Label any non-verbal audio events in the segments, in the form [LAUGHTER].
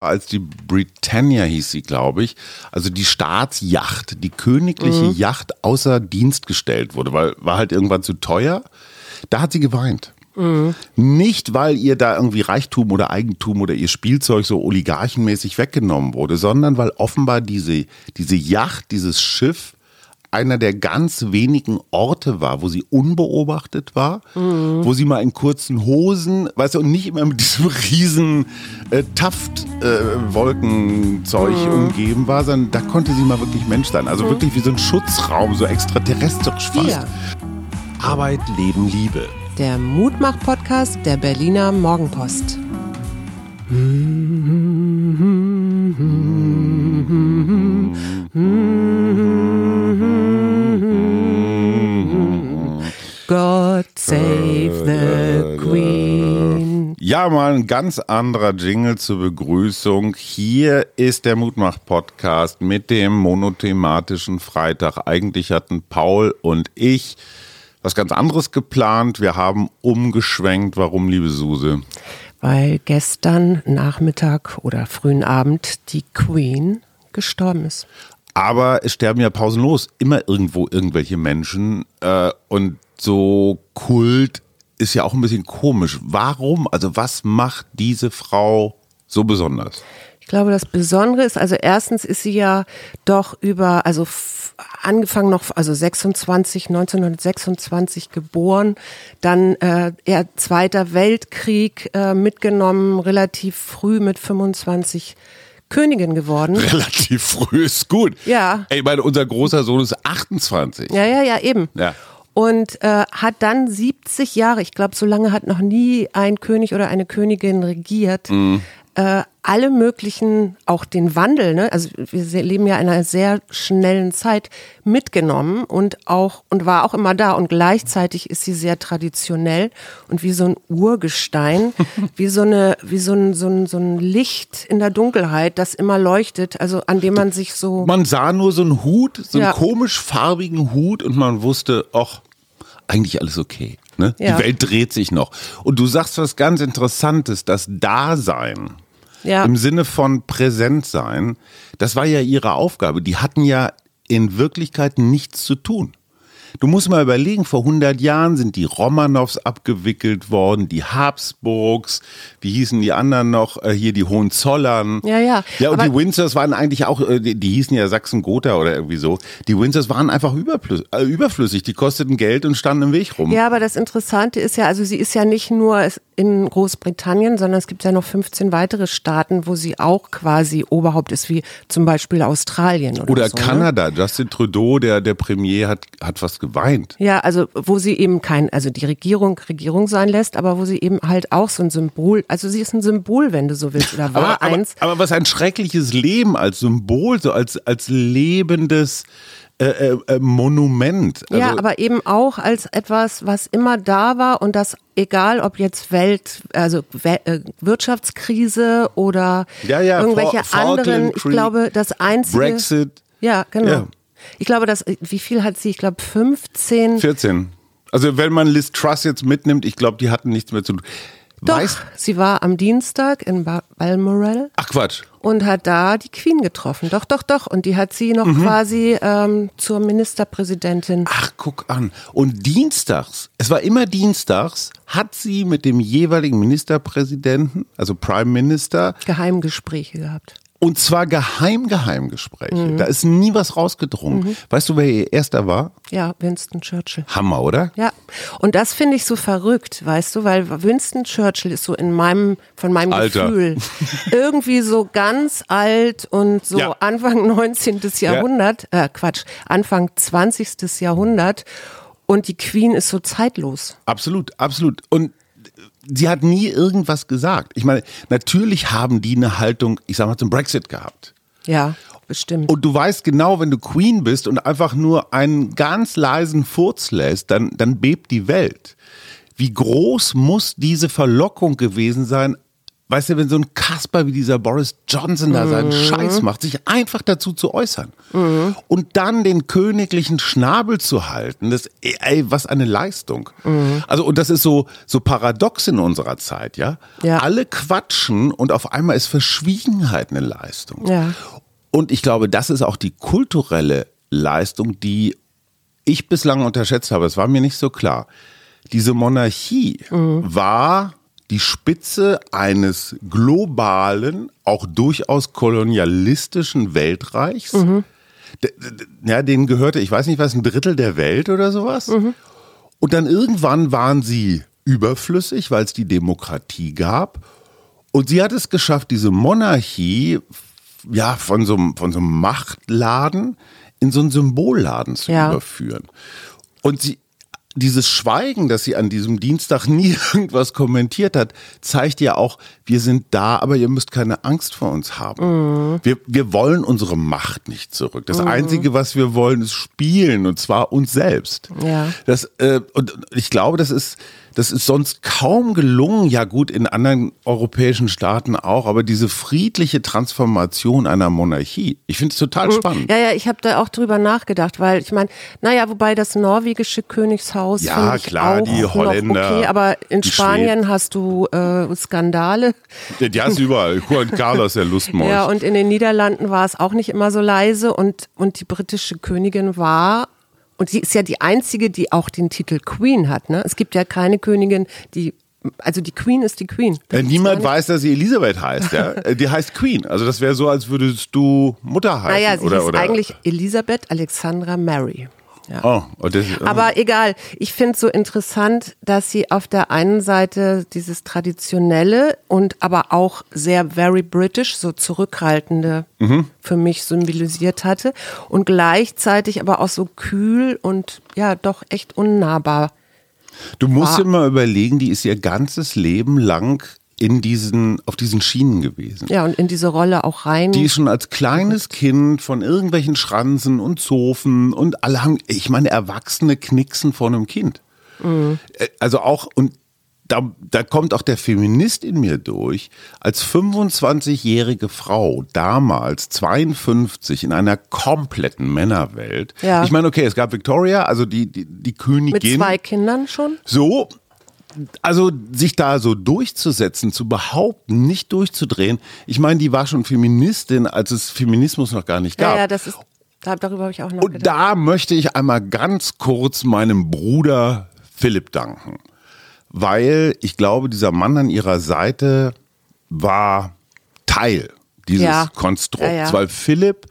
als die Britannia hieß sie, glaube ich, also die Staatsjacht, die königliche mhm. Yacht außer Dienst gestellt wurde, weil war halt irgendwann zu teuer. Da hat sie geweint. Mhm. Nicht, weil ihr da irgendwie Reichtum oder Eigentum oder ihr Spielzeug so oligarchenmäßig weggenommen wurde, sondern weil offenbar diese, diese Yacht, dieses Schiff einer der ganz wenigen Orte war, wo sie unbeobachtet war, mhm. wo sie mal in kurzen Hosen, weißt du, und nicht immer mit diesem [LAUGHS] riesen äh, Taftwolkenzeug äh, mhm. umgeben war, sondern da konnte sie mal wirklich Mensch sein. Also mhm. wirklich wie so ein Schutzraum, so extraterrestrisch fast. Ja. Arbeit, Leben, Liebe. Der Mutmach-Podcast der Berliner Morgenpost. [LAUGHS] God save the Queen. Ja, mal ein ganz anderer Jingle zur Begrüßung. Hier ist der Mutmach-Podcast mit dem monothematischen Freitag. Eigentlich hatten Paul und ich was ganz anderes geplant. Wir haben umgeschwenkt. Warum, liebe Suse? Weil gestern Nachmittag oder frühen Abend die Queen gestorben ist. Aber es sterben ja pausenlos immer irgendwo irgendwelche Menschen. Äh, und so Kult ist ja auch ein bisschen komisch. Warum? Also was macht diese Frau so besonders? Ich glaube, das Besondere ist, also erstens ist sie ja doch über, also angefangen noch, also 26, 1926 geboren, dann äh, eher Zweiter Weltkrieg äh, mitgenommen, relativ früh mit 25 Königin geworden. [LAUGHS] Relativ früh ist gut. Ja. Ey, meine, unser großer Sohn ist 28. Ja, ja, ja, eben. Ja und äh, hat dann 70 Jahre, ich glaube, so lange hat noch nie ein König oder eine Königin regiert, mhm. äh, alle möglichen, auch den Wandel, ne? also wir leben ja in einer sehr schnellen Zeit, mitgenommen und auch und war auch immer da und gleichzeitig ist sie sehr traditionell und wie so ein Urgestein, [LAUGHS] wie so eine wie so ein, so ein so ein Licht in der Dunkelheit, das immer leuchtet, also an dem man sich so Man sah nur so einen Hut, so einen ja. komisch farbigen Hut und man wusste, ach, eigentlich alles okay. Ne? Ja. Die Welt dreht sich noch. Und du sagst was ganz Interessantes, das Dasein ja. im Sinne von präsent sein, das war ja ihre Aufgabe. Die hatten ja in Wirklichkeit nichts zu tun. Du musst mal überlegen, vor 100 Jahren sind die Romanows abgewickelt worden, die Habsburgs, wie hießen die anderen noch, äh, hier die Hohenzollern. Ja, ja. Ja, und die Windsors waren eigentlich auch, äh, die, die hießen ja Sachsen-Gotha oder irgendwie so. Die Windsors waren einfach äh, überflüssig, die kosteten Geld und standen im Weg rum. Ja, aber das Interessante ist ja, also sie ist ja nicht nur in Großbritannien, sondern es gibt ja noch 15 weitere Staaten, wo sie auch quasi Oberhaupt ist, wie zum Beispiel Australien oder, oder so, ne? Kanada. Ne? Justin Trudeau, der, der Premier, hat, hat was geweint. Ja, also wo sie eben kein, also die Regierung Regierung sein lässt, aber wo sie eben halt auch so ein Symbol, also sie ist ein Symbol, wenn du so willst, oder [LAUGHS] war aber, eins. Aber, aber was ein schreckliches Leben als Symbol, so als, als lebendes äh, äh, äh Monument. Also ja, aber eben auch als etwas, was immer da war und das egal ob jetzt Welt, also äh, Wirtschaftskrise oder ja, ja, irgendwelche For anderen, ich glaube, das einzige Brexit. Ja, genau. Ja. Ich glaube, dass, wie viel hat sie? Ich glaube 15. 14. Also wenn man Liz Truss jetzt mitnimmt, ich glaube, die hatten nichts mehr zu tun. Doch, weißt, sie war am Dienstag in Balmoral. Ach Quatsch. Und hat da die Queen getroffen. Doch, doch, doch. Und die hat sie noch mhm. quasi ähm, zur Ministerpräsidentin. Ach, guck an. Und dienstags, es war immer dienstags, hat sie mit dem jeweiligen Ministerpräsidenten, also Prime Minister, Geheimgespräche gehabt. Und zwar geheim, geheim Gespräche. Mhm. Da ist nie was rausgedrungen. Mhm. Weißt du, wer ihr erster war? Ja, Winston Churchill. Hammer, oder? Ja. Und das finde ich so verrückt, weißt du, weil Winston Churchill ist so in meinem, von meinem Alter. Gefühl [LAUGHS] irgendwie so ganz alt und so ja. Anfang [LAUGHS] 19. Jahrhundert, ja. äh, Quatsch, Anfang 20. Jahrhundert. Und die Queen ist so zeitlos. Absolut, absolut. Und sie hat nie irgendwas gesagt. Ich meine, natürlich haben die eine Haltung, ich sag mal, zum Brexit gehabt. Ja, bestimmt. Und du weißt genau, wenn du Queen bist und einfach nur einen ganz leisen Furz lässt, dann, dann bebt die Welt. Wie groß muss diese Verlockung gewesen sein, weißt du, wenn so ein Kasper wie dieser Boris Johnson da seinen Scheiß macht, sich einfach dazu zu äußern und dann den königlichen Schnabel zu halten, das, ey, was eine Leistung. Also, und das ist so, so paradox in unserer Zeit, ja? Ja. Alle quatschen und auf einmal ist Verschwiegenheit eine Leistung. Ja. Und ich glaube, das ist auch die kulturelle Leistung, die ich bislang unterschätzt habe. Es war mir nicht so klar. Diese Monarchie war die Spitze eines globalen, auch durchaus kolonialistischen Weltreichs. D- Ja, denen gehörte, ich weiß nicht was, ein Drittel der Welt oder sowas. Und dann irgendwann waren sie überflüssig, weil es die Demokratie gab. Und sie hat es geschafft, diese Monarchie ja, von so, einem- von so einem Machtladen in so einen Symbolladen zu Ja. überführen. Und sie, dieses Schweigen, dass sie an diesem Dienstag [LAUGHS] nie irgendwas kommentiert hat, zeigt ja auch, wir sind da, aber ihr müsst keine Angst vor uns haben. Wir, wir wollen unsere Macht nicht zurück. Das Einzige, was wir wollen, ist spielen und zwar uns selbst. Ja. Das, äh, und ich glaube, das ist, das ist sonst kaum gelungen. Ja, gut, in anderen europäischen Staaten auch, aber diese friedliche Transformation einer Monarchie, ich finde es total spannend. Ja, ja, ich habe da auch drüber nachgedacht, weil ich meine, naja, wobei das norwegische Königshaus Ja, klar, auch die Holländer, okay, aber in Spanien hast du äh, Skandale. Die, die hast du überall. Juan Carlos, der Lustmolch. Ja, und in den Niederlanden war es auch nicht immer so leise und, und die britische Königin war, und sie ist ja die einzige, die auch den Titel Queen hat. Ne? Es gibt ja keine Königin, die, also die Queen ist die Queen. Da Äh, Niemand weiß, dass sie Elisabeth heißt, ja. [LAUGHS] Die heißt Queen. Also das wäre so, als würdest du Mutter heißen. Naja, sie oder, ist oder, eigentlich Elisabeth Alexandra Mary. Ja. Oh, das, Aber egal, ich finde es so interessant, dass sie auf der einen Seite dieses traditionelle und aber auch sehr very British, so zurückhaltende für mich symbolisiert hatte und gleichzeitig aber auch so kühl und ja doch echt unnahbar. du musst war- dir mal überlegen, die ist ihr ganzes Leben lang in diesen, auf diesen Schienen gewesen. Ja, und in diese Rolle auch rein. Die ist schon als kleines Kind von irgendwelchen Schranzen und Zofen und alle haben, ich meine, Erwachsene knicksen vor einem Kind. Äh, Also auch, und da, da kommt auch der Feminist in mir durch, als 25-jährige Frau, damals 52, in einer kompletten Männerwelt. Ja. Ich meine, okay, es gab Victoria, also die, die, die mit Königin. zwei Kindern schon. So, also sich da so durchzusetzen, zu behaupten, nicht durchzudrehen. Ich meine, die war schon Feministin, als es Feminismus noch gar nicht Ja, gab. ja, das ist, da, darüber habe ich auch noch Und gedacht. da möchte ich einmal ganz kurz meinem Bruder Philipp danken. Weil ich glaube, dieser Mann an ihrer Seite war Teil dieses Ja. Konstrukts. Ja, ja. Weil Philipp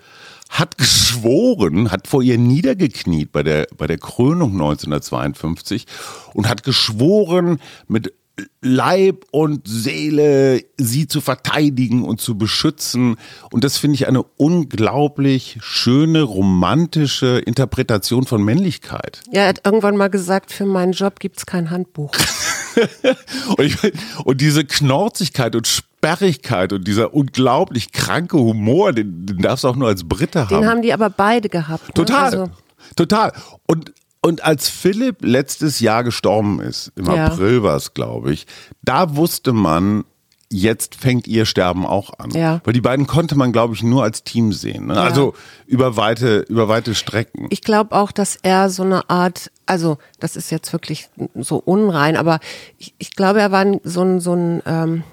hat geschworen, hat vor ihr niedergekniet bei der, bei der Krönung 1952 und hat geschworen, mit Leib und Seele sie zu verteidigen und zu beschützen. Und das finde ich eine unglaublich schöne, romantische Interpretation von Männlichkeit. Ja, er hat irgendwann mal gesagt, für meinen Job gibt's kein Handbuch. [LAUGHS] Und, ich, und diese Knorzigkeit und Sperrigkeit und dieser unglaublich kranke Humor, den, den darfst du auch nur als Brite haben. Den haben die aber beide gehabt. Ne? Total. Also, Total. Und, und als Philipp letztes Jahr gestorben ist, im Ja. April war es, glaube ich, da wusste man, jetzt fängt ihr Sterben auch an. Ja. Weil die beiden konnte man, glaube ich, nur als Team sehen. Ne? Also über weite, über weite Strecken. ich glaube auch, dass er so eine Art, also das ist jetzt wirklich so unrein, aber ich, ich glaube, er war so ein, so ein ähm,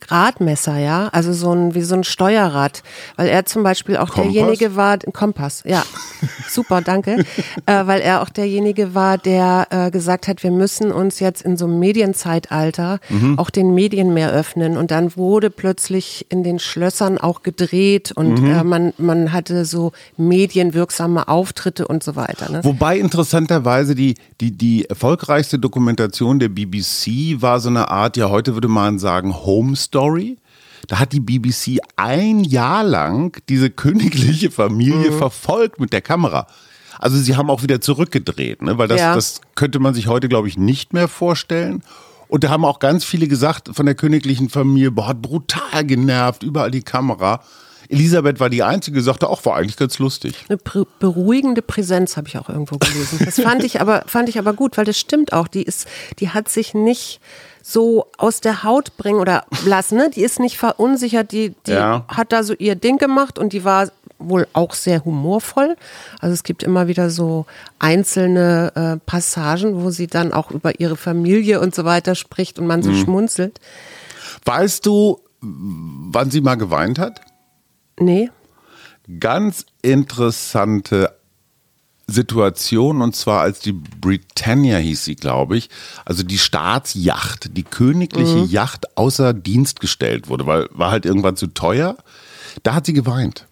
Gradmesser, ja, also so ein wie so ein Steuerrad, weil er zum Beispiel auch Kompass? derjenige war, Kompass, ja, [LAUGHS] super, danke, äh, weil er auch derjenige war, der äh, gesagt hat, wir müssen uns jetzt in so einem Medienzeitalter Mhm. auch den Medien mehr öffnen und dann wurde plötzlich in den Schlössern auch gedreht und Mhm. äh, man man hatte so medienwirksame Auftritte und so weiter. Ne? Wobei interessanterweise die, die, die erfolgreichste Dokumentation der BBC war so eine Art, ja heute würde man sagen, Home Story. Da hat die BBC ein Jahr lang diese königliche Familie Mhm. verfolgt mit der Kamera. Also sie haben auch wieder zurückgedreht, ne? weil das, Ja. das könnte man sich heute, glaube ich, nicht mehr vorstellen. Und da haben auch ganz viele gesagt von der königlichen Familie, boah, hat brutal genervt, überall die Kamera. Elisabeth war die Einzige, die sagte auch, war eigentlich ganz lustig. Eine beruhigende Präsenz habe ich auch irgendwo gelesen. Das fand ich aber fand ich aber gut, weil das stimmt auch. Die ist, die hat sich nicht so aus der Haut bringen oder lassen. Ne? Die ist nicht verunsichert, die, die Ja. hat da so ihr Ding gemacht und die war wohl auch sehr humorvoll. Also es gibt immer wieder so einzelne äh, Passagen, wo sie dann auch über ihre Familie und so weiter spricht und man so schmunzelt. Weißt du, wann sie mal geweint hat? Nee. Ganz interessante Situation und zwar als die Britannia hieß sie, glaube ich, also die Staatsjacht, die königliche Yacht außer Dienst gestellt wurde, weil war halt irgendwann zu teuer. Da hat sie geweint.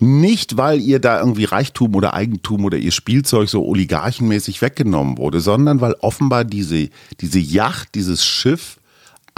Nicht, weil ihr da irgendwie Reichtum oder Eigentum oder ihr Spielzeug so oligarchenmäßig weggenommen wurde, sondern weil offenbar diese, diese Yacht, dieses Schiff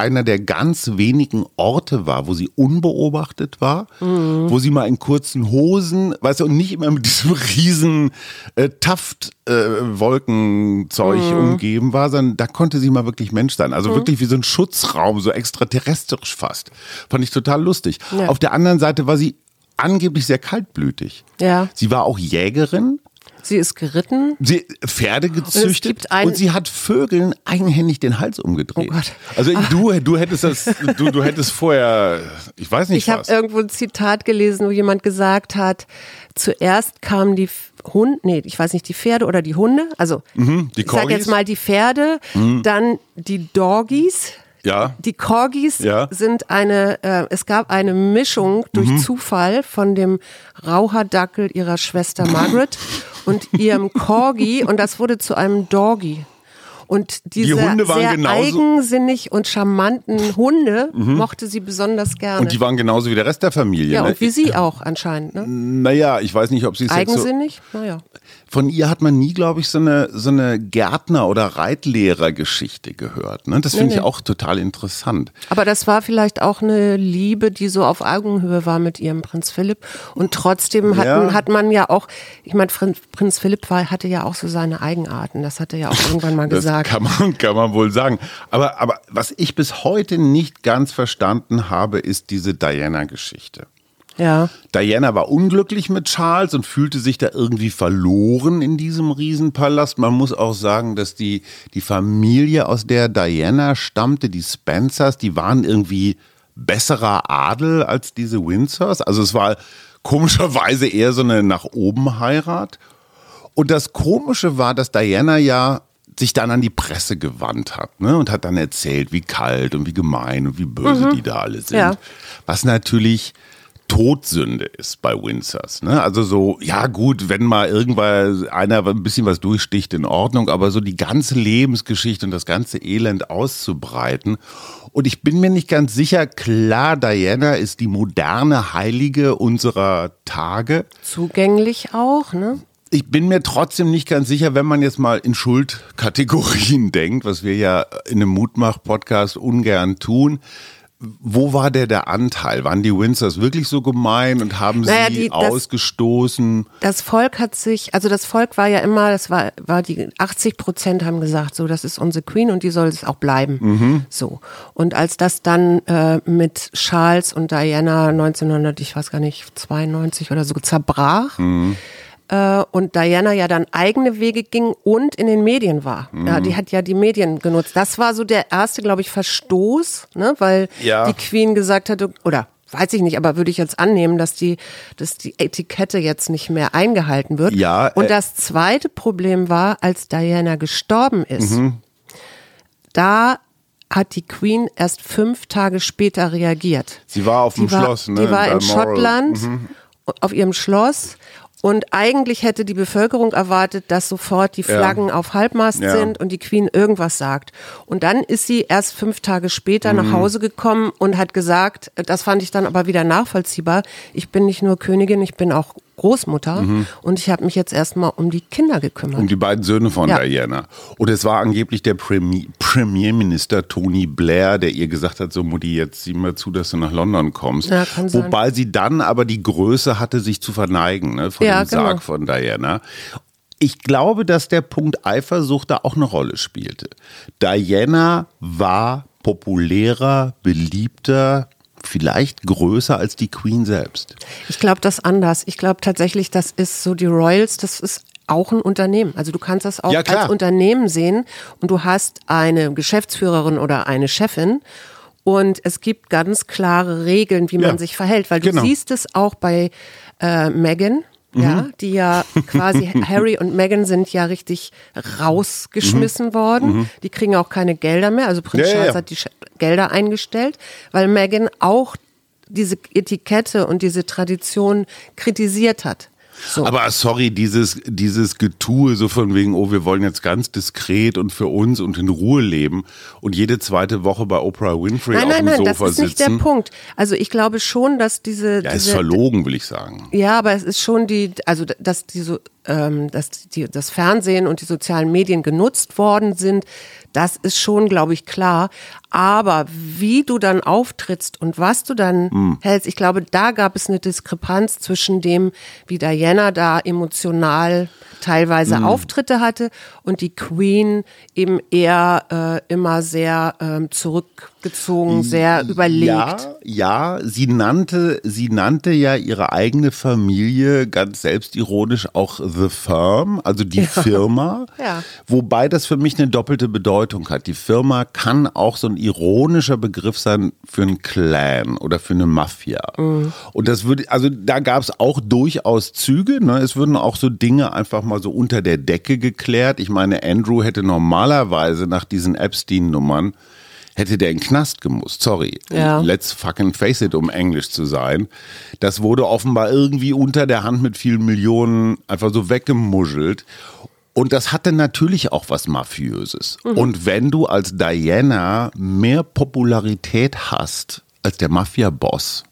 einer der ganz wenigen Orte war, wo sie unbeobachtet war, wo sie mal in kurzen Hosen, weißt du, und nicht immer mit diesem [LAUGHS] riesen äh, Taft-Wolkenzeug umgeben war, sondern da konnte sie mal wirklich Mensch sein. Also wirklich wie so ein Schutzraum, so extraterrestrisch fast. Fand ich total lustig. Ja. Auf der anderen Seite war sie angeblich sehr kaltblütig. Ja. Sie war auch Jägerin. Sie ist geritten. Sie Pferde gezüchtet ein- und sie hat Vögeln eigenhändig den Hals umgedreht. Oh Gott. Also [LAUGHS] du, du hättest das, du, du hättest vorher, ich weiß nicht Ich habe irgendwo ein Zitat gelesen, wo jemand gesagt hat, zuerst kamen die Hunde, nee, ich weiß nicht, die Pferde oder die Hunde, also Mhm, die ich sag Corgis? Mhm. jetzt mal die Pferde, dann die Doggies, ja, die Corgis Ja. sind eine, äh, es gab eine Mischung durch Mhm. Zufall von dem Rauhardackel ihrer Schwester Margaret [LAUGHS] und ihrem Corgi und das wurde zu einem Doggy. Und diese waren sehr eigensinnig und charmanten Hunde mochte sie besonders gerne. und die waren genauso wie der Rest der Familie. ja, ne? und wie sie auch anscheinend. Ne? Naja, ich weiß nicht, ob sie es jetzt so, Eigensinnig? Naja. Von ihr hat man nie, glaube ich, so eine, so eine Gärtner- oder Reitlehrergeschichte gehört. Ne? Das finde Nee, ich nee. auch total interessant. Aber das war vielleicht auch eine Liebe, die so auf Augenhöhe war mit ihrem Prinz Philipp. Und trotzdem hatten, Ja. hat man ja auch, ich meine, Prin- Prinz Philipp war, hatte ja auch so seine Eigenarten. Das hat er ja auch irgendwann mal gesagt. kann man, kann man wohl sagen. Aber, aber was ich bis heute nicht ganz verstanden habe, ist diese Diana-Geschichte. Ja. Diana war unglücklich mit Charles und fühlte sich da irgendwie verloren in diesem Riesenpalast. Man muss auch sagen, dass die, die Familie, aus der Diana stammte, die Spencers, die waren irgendwie besserer Adel als diese Windsors. Also es war komischerweise eher so eine nach oben Heirat. Und das Komische war, dass Diana ja sich dann an die Presse gewandt hat ne? und hat dann erzählt, wie kalt und wie gemein und wie böse die da alle sind. Ja. Was natürlich Todsünde ist bei Windsors. Ne? Also so, ja gut, wenn mal irgendwann einer ein bisschen was durchsticht, in Ordnung, aber so die ganze Lebensgeschichte und das ganze Elend auszubreiten. Und ich bin mir nicht ganz sicher, klar, Diana ist die moderne Heilige unserer Tage. Zugänglich auch, ne? Ich bin mir trotzdem nicht ganz sicher, wenn man jetzt mal in Schuldkategorien [LAUGHS] denkt, was wir ja in einem Mutmach-Podcast ungern tun. Wo war der der Anteil? Waren die Windsors wirklich so gemein und haben Naja, sie die- das- ausgestoßen? Das Volk hat sich, also das Volk war ja immer, das war, war die 80 Prozent haben gesagt, so, das ist unsere Queen und die soll es auch bleiben. So. Und als das dann äh, mit Charles und Diana 1900, ich weiß gar nicht, 92 oder so zerbrach, äh, und Diana ja dann eigene Wege ging und in den Medien war. Ja, die hat ja die Medien genutzt. Das war so der erste, glaube ich, Verstoß, ne, weil Ja. die Queen gesagt hatte, oder weiß ich nicht, aber würde ich jetzt annehmen, dass die, dass die Etikette jetzt nicht mehr eingehalten wird. Ja, Und äh, das zweite Problem war, als Diana gestorben ist, Mhm. da hat die Queen erst fünf Tage später reagiert. Sie war auf dem war, Schloss, ne? Die war in Balmoral. Schottland auf ihrem Schloss. Und eigentlich hätte die Bevölkerung erwartet, dass sofort die Ja. Flaggen auf Halbmast Ja. sind und die Queen irgendwas sagt. Und dann ist sie erst fünf Tage später Mhm. nach Hause gekommen und hat gesagt, das fand ich dann aber wieder nachvollziehbar, ich bin nicht nur Königin, ich bin auch Großmutter und ich habe mich jetzt erstmal um die Kinder gekümmert. Mhm. Um die beiden Söhne von Ja. Diana. Und es war angeblich der Premi Premierminister Tony Blair, der ihr gesagt hat, so Mutti, jetzt sieh mal zu, dass du nach London kommst. Ja, kann sein. Wobei sie dann aber die Größe hatte, sich zu verneigen ne, vor Ja, dem Sarg genau. von Diana. Ich glaube, dass der Punkt Eifersucht da auch eine Rolle spielte. Diana war populärer, beliebter, vielleicht größer als die Queen selbst. Ich glaube das anders. Ich glaube tatsächlich, das ist so die Royals, das ist auch ein Unternehmen. Also du kannst das auch Ja, als Unternehmen sehen und du hast eine Geschäftsführerin oder eine Chefin und es gibt ganz klare Regeln, wie man Ja. sich verhält, weil du Genau. siehst es auch bei äh, Meghan. Ja, die ja quasi [LAUGHS] Harry und Meghan sind ja richtig rausgeschmissen worden. Die kriegen auch keine Gelder mehr. Also Prinz Ja, Charles ja. hat die Sch- Gelder eingestellt, weil Meghan auch diese Etikette und diese Tradition kritisiert hat. So. Aber sorry, dieses, dieses Getue so von wegen, oh, wir wollen jetzt ganz diskret und für uns und in Ruhe leben und jede zweite Woche bei Oprah Winfrey nein, auf nein, dem nein, das Sofa ist nicht sitzen. der Punkt. Also ich glaube schon, dass diese, Ja, ist diese verlogen, will ich sagen. Ja, aber es ist schon die, also dass diese, ähm, dass die, das Fernsehen und die sozialen Medien genutzt worden sind, das ist schon, glaube ich, klar. Aber wie du dann auftrittst und was du dann Hm. hältst, ich glaube, da gab es eine Diskrepanz zwischen dem, wie Diana da emotional teilweise Hm. Auftritte hatte und die Queen eben eher äh, immer sehr ähm, zurückgezogen, sehr überlegt. Ja, ja, sie nannte, sie nannte ja ihre eigene Familie ganz selbstironisch auch The Firm, also die Firma. [LAUGHS] Ja. Wobei das für mich eine doppelte Bedeutung hat. Die Firma kann auch so ein ironischer Begriff sein für einen Clan oder für eine Mafia. Mhm. Und das würde, also da gab es auch durchaus Züge. Ne? Es würden auch so Dinge einfach mal so unter der Decke geklärt. Ich meine, Andrew hätte normalerweise nach diesen Epstein-Nummern hätte der in den Knast gemusst. Sorry. Ja. Let's fucking face it, um Englisch zu sein. Das wurde offenbar irgendwie unter der Hand mit vielen Millionen einfach so weggemuschelt. Und das hatte natürlich auch was Mafiöses. Und wenn du als Diana mehr Popularität hast als der Mafia-Boss,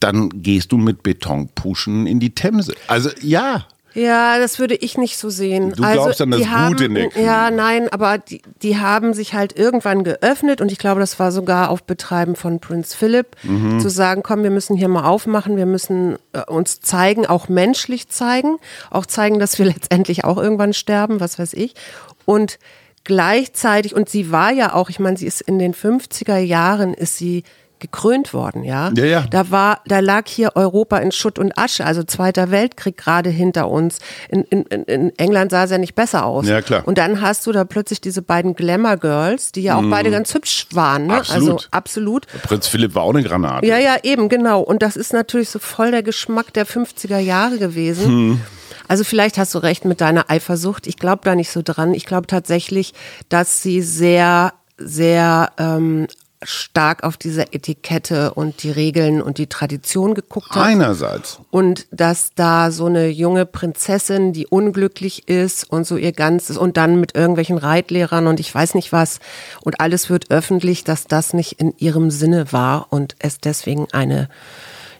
dann gehst du mit Betonpuschen in die Themse. Also ja. Ja, das würde ich nicht so sehen. Du glaubst an das die Gute haben, Queen. Ja, nein, aber die, die haben sich halt irgendwann geöffnet und ich glaube, das war sogar auf Betreiben von Prinz Philipp, Mhm. zu sagen, komm, wir müssen hier mal aufmachen, wir müssen äh, uns zeigen, auch menschlich zeigen, auch zeigen, dass wir [LAUGHS] letztendlich auch irgendwann sterben, was weiß ich. Und gleichzeitig, und sie war ja auch, ich meine, sie ist in den 50er Jahren, ist sie gekrönt worden, ja. Ja, ja. Da war, da lag hier Europa in Schutt und Asche, also Zweiter Weltkrieg gerade hinter uns. In, in, in- England sah es ja nicht besser aus. Ja, klar. Und dann hast du da plötzlich diese beiden Glamour Girls, die ja auch beide ganz hübsch waren, ne? Absolut. Also absolut. Prinz Philipp war auch eine Granate. Ja, ja, eben, genau. Und das ist natürlich so voll der Geschmack der 50er Jahre gewesen. Hm. Also vielleicht hast du recht mit deiner Eifersucht. Ich glaube da nicht so dran. Ich glaube tatsächlich, dass sie sehr, sehr ähm, stark auf diese Etikette und die Regeln und die Tradition geguckt hat. Einerseits. Und dass da so eine junge Prinzessin, die unglücklich ist und so ihr ganzes und dann mit irgendwelchen Reitlehrern und ich weiß nicht was und alles wird öffentlich, dass das nicht in ihrem Sinne war und es deswegen eine,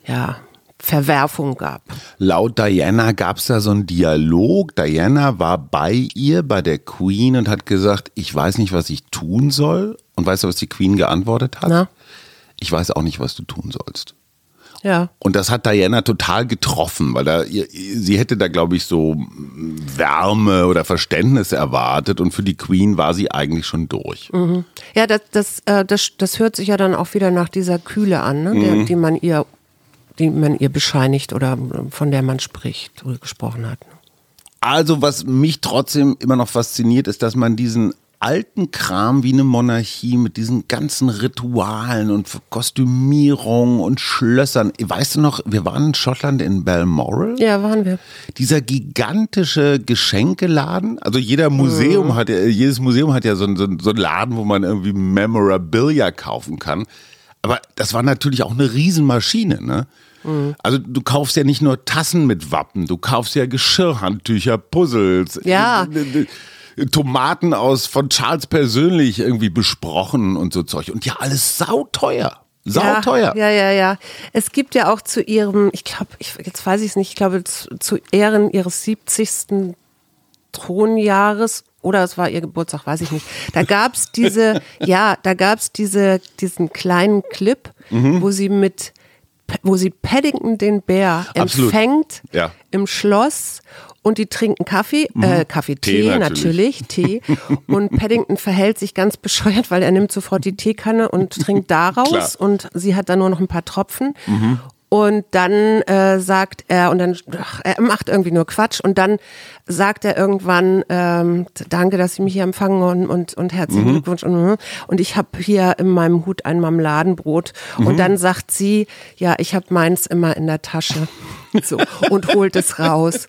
ja, Verwerfung gab. Laut Diana gab es da so einen Dialog. Diana war bei ihr, bei der Queen und hat gesagt, ich weiß nicht, was ich tun soll. Und weißt du, was die Queen geantwortet hat? Na? Ich weiß auch nicht, was du tun sollst. Ja. Und das hat Diana total getroffen, weil da, sie hätte da, glaube ich, so Wärme oder Verständnis erwartet und für die Queen war sie eigentlich schon durch. Ja, das, das, äh, das, das hört sich ja dann auch wieder nach dieser Kühle an, ne? der, die man ihr, die man ihr bescheinigt oder von der man spricht oder gesprochen hat. Also, was mich trotzdem immer noch fasziniert, ist, dass man diesen alten Kram wie eine Monarchie mit diesen ganzen Ritualen und Kostümierung und Schlössern. Weißt du noch, wir waren in Schottland in Balmoral. Ja, waren wir. Dieser gigantische Geschenkeladen. Also jeder Museum hat ja, jedes Museum hat ja so, einen- so, so einen Laden, wo man irgendwie Memorabilia kaufen kann. Aber das war natürlich auch eine Riesenmaschine, ne? Also du kaufst ja nicht nur Tassen mit Wappen, du kaufst ja Geschirrhandtücher, Puzzles, Ja. äh, äh, Tomaten aus von Charles persönlich irgendwie besprochen und so Zeug. Und ja, alles sauteuer. Sauteuer. Ja, ja, ja, ja. Es gibt ja auch zu ihrem, ich glaube, jetzt weiß ich es nicht, ich glaube zu, zu Ehren ihres 70. Thronjahres oder es war ihr Geburtstag, weiß ich nicht. Da gab's diese, [LAUGHS] ja, da gab's diese, diesen kleinen Clip, Mhm. wo sie mit, wo sie Paddington den Bär Absolut. empfängt Ja. Mhm. im Schloss und die trinken Kaffee, äh, Kaffee, Tee Tee, natürlich. natürlich, Tee. [LAUGHS] Und Paddington verhält sich ganz bescheuert, weil er nimmt sofort die Teekanne und trinkt daraus Klar. und sie hat dann nur noch ein paar Tropfen. Und dann äh, sagt er, und dann, ach, er macht irgendwie nur Quatsch. Und dann sagt er irgendwann, ähm, danke, dass Sie mich hier empfangen und, und, und herzlichen mhm. Glückwunsch. Und, und ich habe hier in meinem Hut ein Marmeladenbrot. Mhm. Und dann sagt sie, ja, ich habe meins immer in der Tasche. So, und holt es raus.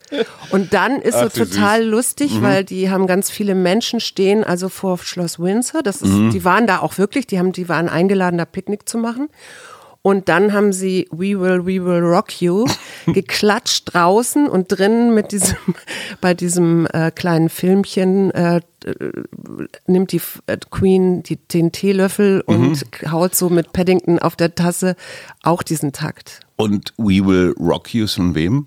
Und dann ist Ach, so total lustig, mhm. weil die haben ganz viele Menschen stehen, also vor Schloss Windsor. Das ist, mhm. die waren da auch wirklich, die haben, die waren eingeladen, da Picknick zu machen. Und dann haben sie We Will, We Will Rock You [LAUGHS] geklatscht draußen und drinnen mit diesem, [LAUGHS] bei diesem äh, kleinen Filmchen äh, äh nimmt die äh, Queen die, den Teelöffel und mhm. haut so mit Paddington auf der Tasse auch diesen Takt. Und We Will Rock You von wem?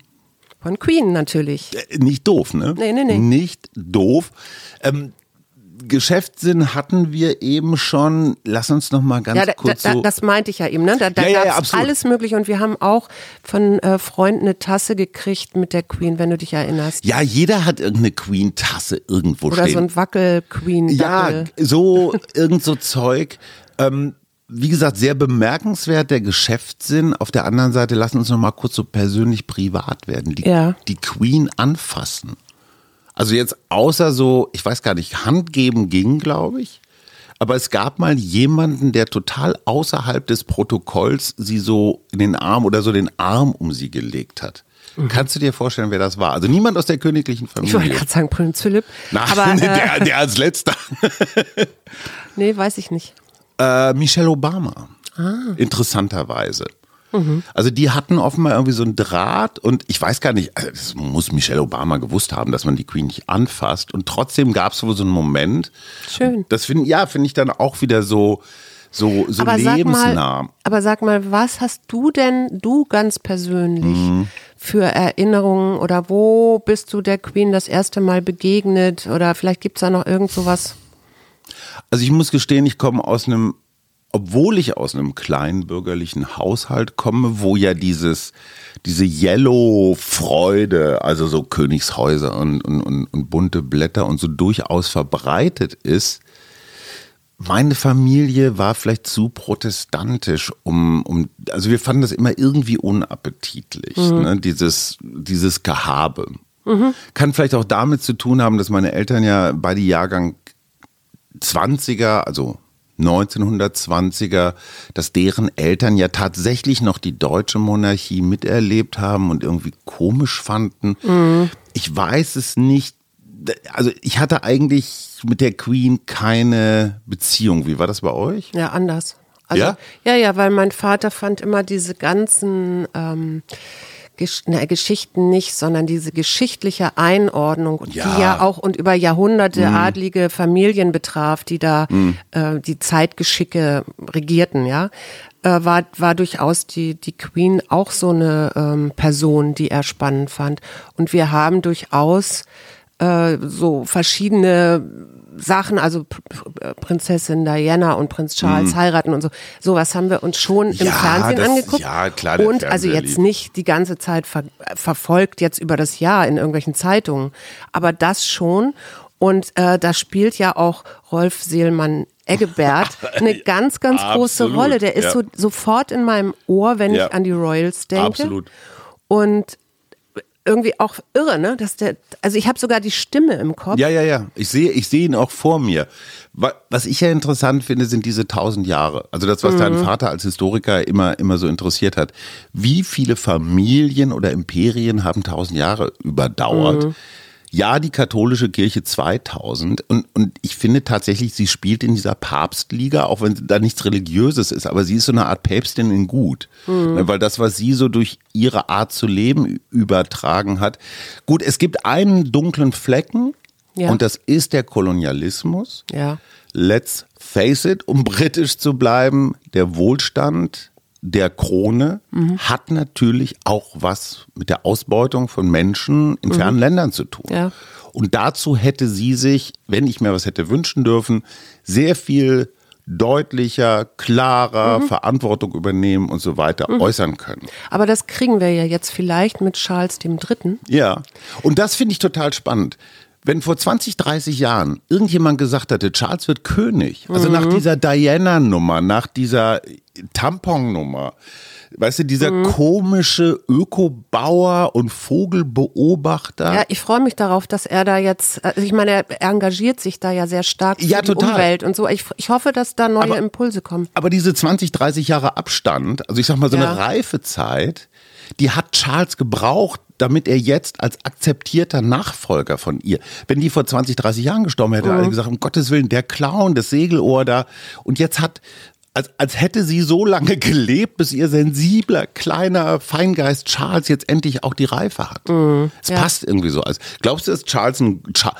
Von Queen natürlich. Äh, nicht doof, ne? Nee, nee, nee. Nicht doof. Ähm, Geschäftssinn hatten wir eben schon. Lass uns noch mal ganz ja, da, kurz da, so Das meinte ich ja eben. Ne? Da, da ja, gab es ja, alles mögliche und wir haben auch von äh, Freunden eine Tasse gekriegt mit der Queen, wenn du dich erinnerst. Ja, jeder hat irgendeine Queen-Tasse irgendwo Oder stehen. Oder so ein Wackel-Queen. Ja, so irgend so Zeug. Ähm, wie gesagt, sehr bemerkenswert der Geschäftssinn. Auf der anderen Seite lassen uns noch mal kurz so persönlich privat werden. Die, ja. die Queen anfassen. Also jetzt außer so, ich weiß gar nicht, Handgeben ging, glaube ich. Aber es gab mal jemanden, der total außerhalb des Protokolls sie so in den Arm oder so den Arm um sie gelegt hat. Mhm. Kannst du dir vorstellen, wer das war? Also niemand aus der königlichen Familie. Ich wollte gerade sagen Prinz Philipp. Nein, aber, [LAUGHS] äh, der, der als letzter. [LAUGHS] nee, weiß ich nicht. Äh, Michelle Obama. Ah. Interessanterweise. Mhm. Also die hatten offenbar irgendwie so ein Draht und ich weiß gar nicht, also das muss Michelle Obama gewusst haben, dass man die Queen nicht anfasst und trotzdem gab es wohl so einen Moment. Schön. Das finde ja, finde ich dann auch wieder so so, so aber lebensnah. Sag mal, aber sag mal, was hast du denn, du ganz persönlich, mhm. für Erinnerungen oder wo bist du der Queen das erste Mal begegnet oder vielleicht gibt es da noch irgend sowas? Also ich muss gestehen, ich komme aus einem obwohl ich aus einem kleinen bürgerlichen Haushalt komme, wo ja dieses, diese Yellow-Freude, also so Königshäuser und, und, und, und bunte Blätter und so durchaus verbreitet ist, meine Familie war vielleicht zu protestantisch, um, um also wir fanden das immer irgendwie unappetitlich, mhm. ne? dieses, dieses Gehabe. Mhm. Kann vielleicht auch damit zu tun haben, dass meine Eltern ja beide Jahrgang 20er, also 1920er, dass deren Eltern ja tatsächlich noch die deutsche Monarchie miterlebt haben und irgendwie komisch fanden. Mhm. Ich weiß es nicht. Also ich hatte eigentlich mit der Queen keine Beziehung. Wie war das bei euch? Ja, anders. Also, ja? ja, ja, weil mein Vater fand immer diese ganzen ähm, Gesch na, Geschichten nicht, sondern diese geschichtliche Einordnung, ja. die ja auch und über Jahrhunderte mhm. adlige Familien betraf, die da mhm. äh, die Zeitgeschicke regierten, ja, äh, war, war durchaus die, die Queen auch so eine ähm, Person, die er spannend fand. Und wir haben durchaus äh, so verschiedene Sachen, also Prinzessin Diana und Prinz Charles mhm. heiraten und so. Sowas haben wir uns schon im ja, Fernsehen das, angeguckt. Ja, klar. Und also jetzt nicht die ganze Zeit ver verfolgt, jetzt über das Jahr in irgendwelchen Zeitungen. Aber das schon. Und äh, da spielt ja auch Rolf Seelmann Eggebert [LAUGHS] eine ganz, ganz große Absolut, Rolle. Der ist ja. so sofort in meinem Ohr, wenn ja. ich an die Royals denke. Absolut. Und irgendwie auch irre, ne? Dass der, also ich habe sogar die Stimme im Kopf. Ja, ja, ja. Ich sehe, ich sehe ihn auch vor mir. Was ich ja interessant finde, sind diese tausend Jahre. Also das, was mhm. dein Vater als Historiker immer, immer so interessiert hat. Wie viele Familien oder Imperien haben tausend Jahre überdauert? Mhm ja, die katholische Kirche 2000 und, und ich finde tatsächlich, sie spielt in dieser Papstliga, auch wenn da nichts Religiöses ist, aber sie ist so eine Art Päpstin in Gut, mhm. weil das, was sie so durch ihre Art zu leben übertragen hat. Gut, es gibt einen dunklen Flecken ja. und das ist der Kolonialismus. Ja. Let's face it, um britisch zu bleiben, der Wohlstand der Krone mhm. hat natürlich auch was mit der Ausbeutung von Menschen in fernen mhm. Ländern zu tun. Ja. Und dazu hätte sie sich, wenn ich mir was hätte wünschen dürfen, sehr viel deutlicher, klarer mhm. Verantwortung übernehmen und so weiter mhm. äußern können. Aber das kriegen wir ja jetzt vielleicht mit Charles III. Ja, und das finde ich total spannend. Wenn vor 20, 30 Jahren irgendjemand gesagt hätte, Charles wird König, also mhm. nach dieser Diana-Nummer, nach dieser Tampon-Nummer, Weißt du, dieser Mhm. komische Ökobauer und Vogelbeobachter. Ja, ich freue mich darauf, dass er da jetzt, also ich meine, er engagiert sich da ja sehr stark für Ja, die. Umwelt und so. Ich, ich hoffe, dass da neue Aber- Impulse kommen. Aber diese 20, 30 Jahre Abstand, also ich sag mal so Ja. eine Reifezeit, die hat Charles gebraucht, damit er jetzt als akzeptierter Nachfolger von ihr, wenn die vor 20, 30 Jahren gestorben hätte, alle gesagt, um Gottes Willen, der Clown, das Segelohr da. Und jetzt hat, als, als hätte sie so lange [LAUGHS] gelebt, bis ihr sensibler, kleiner Feingeist Charles jetzt endlich auch die Reife hat. Es ja. passt irgendwie so. Also, glaubst du, dass Charles ein, Cha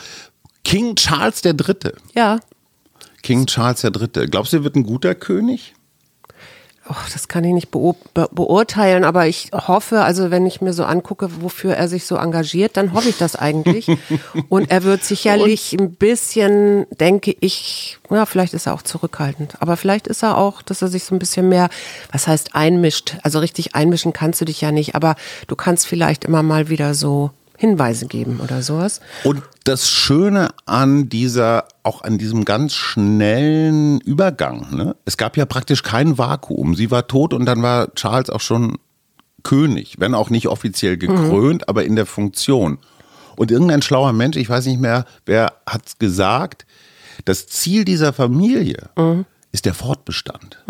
King Charles der Dritte, Ja, King Charles der Dritte, glaubst du, er wird ein guter König? Oh, das kann ich nicht beo- be beurteilen, aber ich hoffe, also wenn ich mir so angucke, wofür er sich so engagiert, dann hoffe ich das eigentlich. [LAUGHS] und er wird sicherlich ein bisschen, denke ich, ja, vielleicht ist er auch zurückhaltend, aber vielleicht ist er auch, dass er sich so ein bisschen mehr, was heißt einmischt. Also richtig einmischen kannst du dich ja nicht, aber du kannst vielleicht immer mal wieder so Hinweise geben oder sowas. Und das Schöne an dieser, auch an diesem ganz schnellen Übergang, ne? es gab ja praktisch kein Vakuum. Sie war tot und dann war Charles auch schon König, wenn auch nicht offiziell gekrönt, aber in der Funktion. Und irgendein schlauer Mensch, ich weiß nicht mehr, wer hat's gesagt, das Ziel dieser Familie ist der Fortbestand.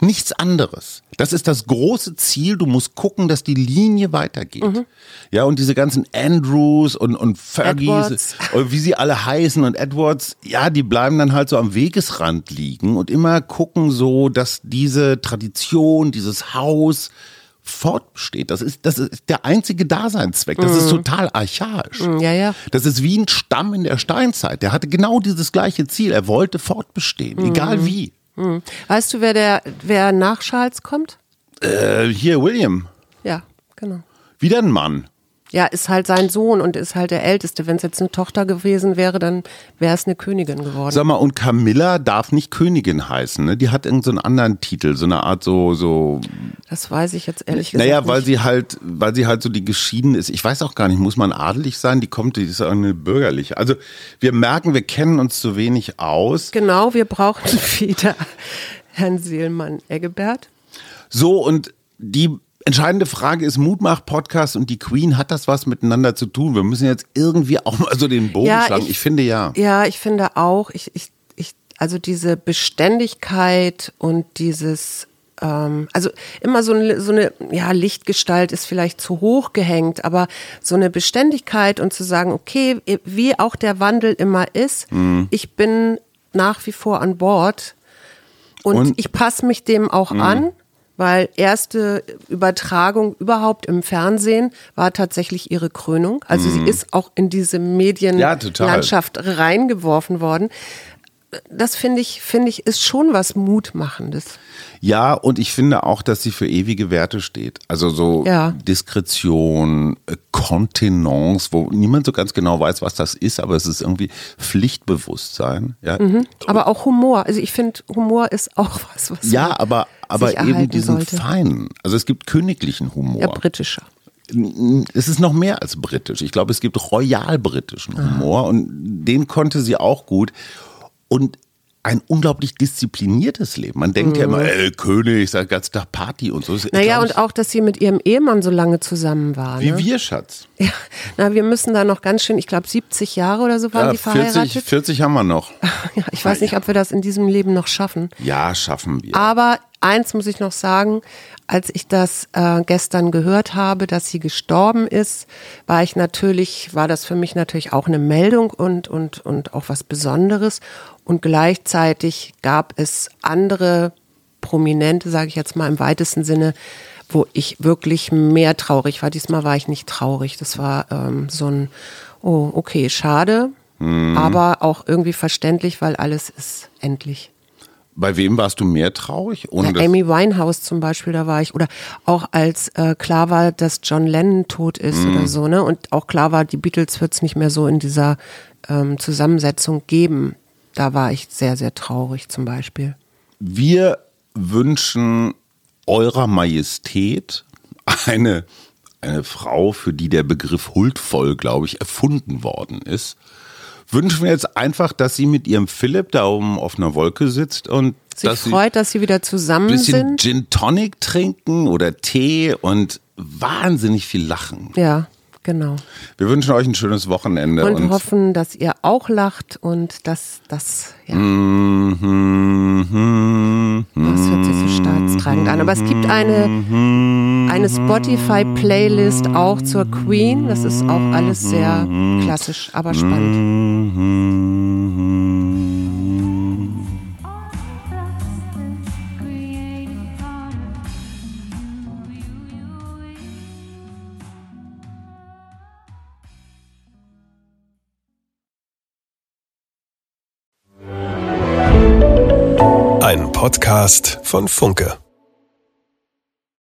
Nichts anderes. Das ist das große Ziel. Du musst gucken, dass die Linie weitergeht. Ja, und diese ganzen Andrews und, und Fergies, Edwards. oder wie sie alle heißen und Edwards, ja, die bleiben dann halt so am Wegesrand liegen und immer gucken so, dass diese Tradition, dieses Haus fortbesteht. Das ist, das ist der einzige Daseinszweck. Das ist total archaisch. Ja, ja. Das ist wie ein Stamm in der Steinzeit. Der hatte genau dieses gleiche Ziel. Er wollte fortbestehen, egal wie. Hm. Weißt du, wer der, wer nach Charles kommt? Äh, hier, William. Ja, genau. Wieder ein Mann. Ja, ist halt sein Sohn und ist halt der Älteste. Wenn es jetzt eine Tochter gewesen wäre, dann wäre es eine Königin geworden. Sag mal, und Camilla darf nicht Königin heißen, ne? Die hat irgendeinen so einen anderen Titel, so eine Art so, so, Das weiß ich jetzt ehrlich gesagt naja, weil nicht. sie halt, weil sie halt so die geschieden ist. Ich weiß auch gar nicht, muss man adelig sein? Die kommt, die ist eine bürgerliche. Also, wir merken, wir kennen uns zu wenig aus. Genau, wir brauchen [LAUGHS] wieder Herrn Seelmann-Eggebert. So, und die entscheidende Frage ist, Mutmach-Podcast und die Queen, hat das was miteinander zu tun? Wir müssen jetzt irgendwie auch mal so den Bogen Ja, schlagen. ich- Ich, finde ja. Ja, ich finde auch, ich, ich, ich, also diese Beständigkeit und dieses, ähm, also immer so eine, so eine, ja, Lichtgestalt ist vielleicht zu hoch gehängt, aber so eine Beständigkeit und zu sagen, okay, wie auch der Wandel immer ist, Mhm. ich bin nach wie vor an Bord und, Und- Mhm. ich passe mich dem auch an. Weil erste Übertragung überhaupt im Fernsehen war tatsächlich ihre Krönung. Also sie ist auch in diese Medien Mhm. Ja, reingeworfen worden. Das finde ich, finde ich, ist schon was Mutmachendes. Ja, und ich finde auch, dass sie für ewige Werte steht. Also so Ja. Diskretion, äh, Kontenance, wo niemand so ganz genau weiß, was das ist, aber es ist irgendwie Pflichtbewusstsein. Ja, Aber auch Humor. Also ich finde, Humor ist auch [LAUGHS] was, was ja aber, aber eben diesen sollte. feinen. Also es gibt königlichen Humor. Ja, britischer. es ist noch mehr als britisch. Ich glaube, es gibt royal britischen Humor und den konnte sie auch gut. Und ein unglaublich diszipliniertes Leben. Man denkt ja immer, ey, König, ist der ganze Tag Party und so. Mhm. Naja, und auch, dass sie mit ihrem Ehemann so lange zusammen war. Wie ne? wir, Schatz. [LAUGHS] Ja, na, wir müssen da noch ganz schön, ich glaube 70 Jahre oder so waren Ja, die verheiratet. 40, 40 haben wir noch. [LAUGHS] Ja, ich weiß nicht, ob wir das in diesem Leben noch schaffen. Ja, schaffen wir. Aber eins muss ich noch sagen, als ich das äh, gestern gehört habe, dass sie gestorben ist, war ich natürlich, war das für mich natürlich auch eine Meldung und, und, und auch was Besonderes. Und gleichzeitig gab es andere Prominente, sage ich jetzt mal im weitesten Sinne, wo ich wirklich mehr traurig war. Diesmal war ich nicht traurig. Das war ähm, so ein, oh, okay, schade, aber auch irgendwie verständlich, weil alles ist endlich. Bei wem warst du mehr traurig? Ohne Ja, Amy Winehouse zum Beispiel, da war ich. Oder auch als äh, klar war, dass John Lennon tot ist Mhm. oder so, ne? Und auch klar war, die Beatles wird es nicht mehr so in dieser ähm, Zusammensetzung geben. Da war ich sehr, sehr traurig zum Beispiel. Wir wünschen eurer Majestät eine, eine Frau, für die der Begriff huldvoll, glaube ich, erfunden worden ist. wünschen wir jetzt einfach, dass sie mit ihrem Philipp da oben auf einer Wolke sitzt und sich dass freut, dass sie wieder zusammen sie ein bisschen sind. Gin Tonic trinken oder Tee und wahnsinnig viel lachen. Ja, genau. Wir wünschen euch ein schönes Wochenende Und, hoffen, dass ihr auch lacht und dass das, ja. Mhm. Das hört sich so staatstragend an. Aber es gibt eine, eine Spotify-Playlist auch zur Queen. Das ist auch alles sehr klassisch, aber spannend. Podcast von Funke.